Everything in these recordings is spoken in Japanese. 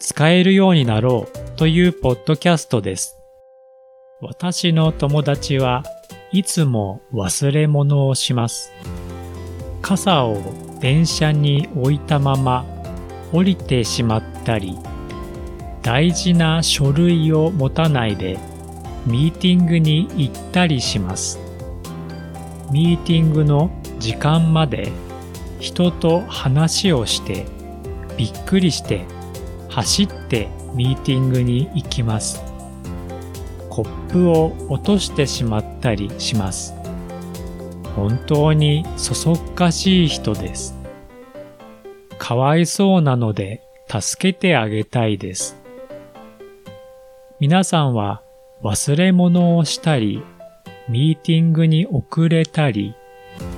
使えるようになろうというポッドキャストです。私の友達はいつも忘れ物をします。傘を電車に置いたまま降りてしまったり、大事な書類を持たないでミーティングに行ったりします。ミーティングの時間まで人と話をしてびっくりして走ってミーティングに行きます。コップを落としてしまったりします。本当にそそっかしい人です。かわいそうなので助けてあげたいです。皆さんは忘れ物をしたり、ミーティングに遅れたり、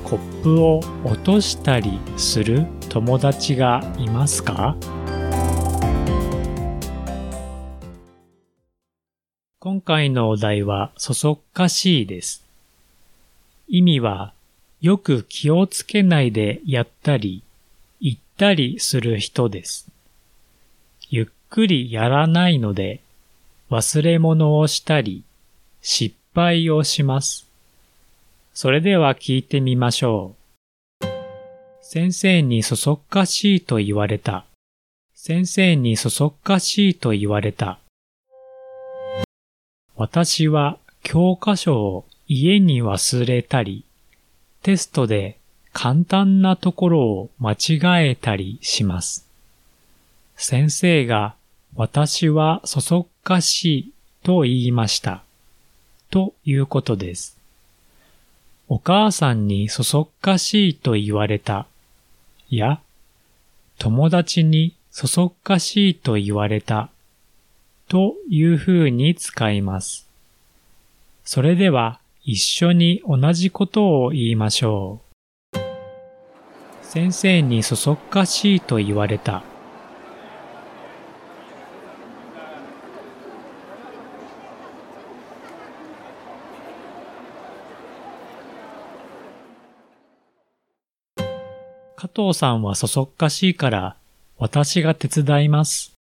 コップを落としたりする友達がいますか？今回のお題はそそっかしいです。意味はよく気をつけないでやったり、言ったりする人です。ゆっくりやらないので忘れ物をしたり失敗をします。それでは聞いてみましょう。先生にそそっかしいと言われた。先生にそそっかしいと言われた。私は教科書を家に忘れたり、テストで簡単なところを間違えたりします。先生が私はそそっかしいと言いました。ということです。お母さんにそそっかしいと言われた。や、友達にそそっかしいと言われた。という風に使います。それでは一緒に同じことを言いましょう。先生にそそっかしいと言われた。加藤さんはそそっかしいから私が手伝います。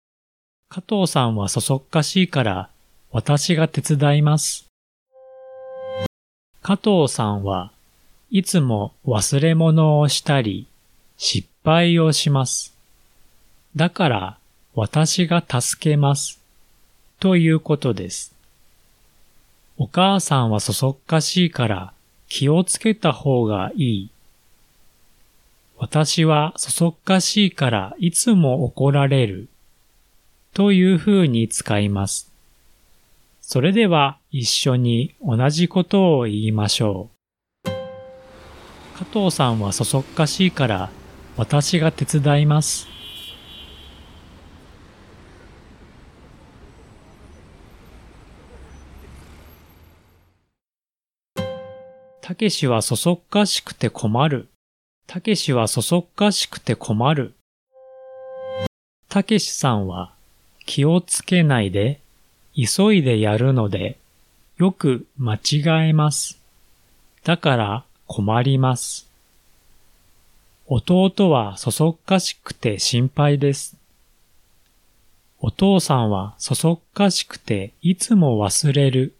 加藤さんはそそっかしいから私が手伝います。加藤さんはいつも忘れ物をしたり失敗をします。だから私が助けます。ということです。お母さんはそそっかしいから気をつけた方がいい。私はそそっかしいからいつも怒られる。という風に使います。それでは一緒に同じことを言いましょう。加藤さんはそそっかしいから私が手伝います。たけしはそそっかしくて困る。たけしはそそっかしくて困る。たけしさんは気をつけないで急いでやるのでよく間違えます。だから困ります。弟はそそっかしくて心配です。お父さんはそそっかしくていつも忘れる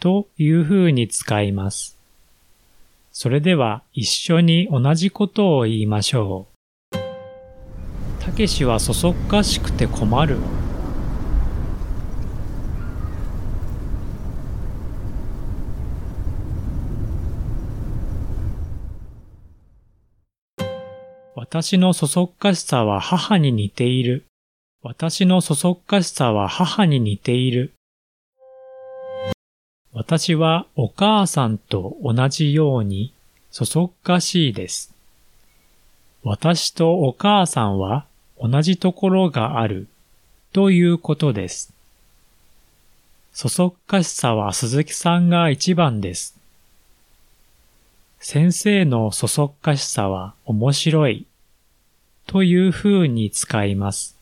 という風に使います。それでは一緒に同じことを言いましょう。たけしはそそっかしくて困る。私のそそっかしさは母に似ている。私のそそっかしさは母に似ている。私はお母さんと同じようにそそっかしいです。私とお母さんは同じところがあるということです。そそっかしさは鈴木さんが一番です。先生のそそっかしさは面白いという風に使います。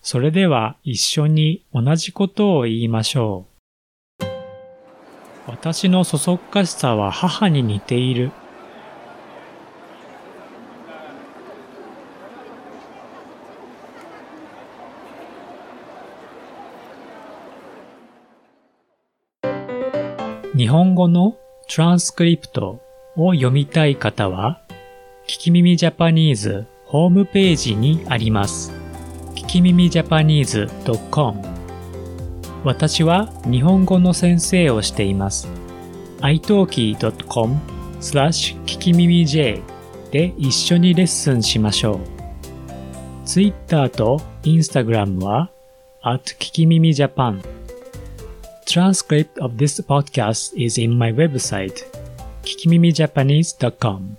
それでは一緒に同じことを言いましょう。私のそそっかしさは母に似ている。日本語のトランスクリプトを読みたい方は、聞き耳ジャパニーズホームページにあります。聞き耳ジャパニーズ .com 私は日本語の先生をしています。italki.com スラッシュ聞き耳 J で一緒にレッスンしましょう。Twitter と Instagram は at 聞き耳 Japan Transcript of this podcast is in my website, kikimimijapanese.com.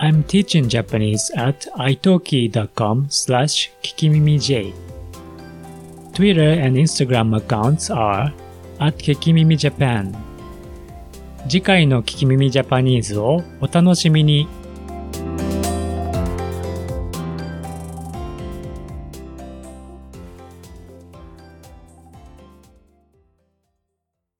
I'm teaching Japanese at italki.com slash kikimimij. Twitter and Instagram accounts are at kikimimijapan. 次回の聞き耳ジャパニーズをお楽しみに。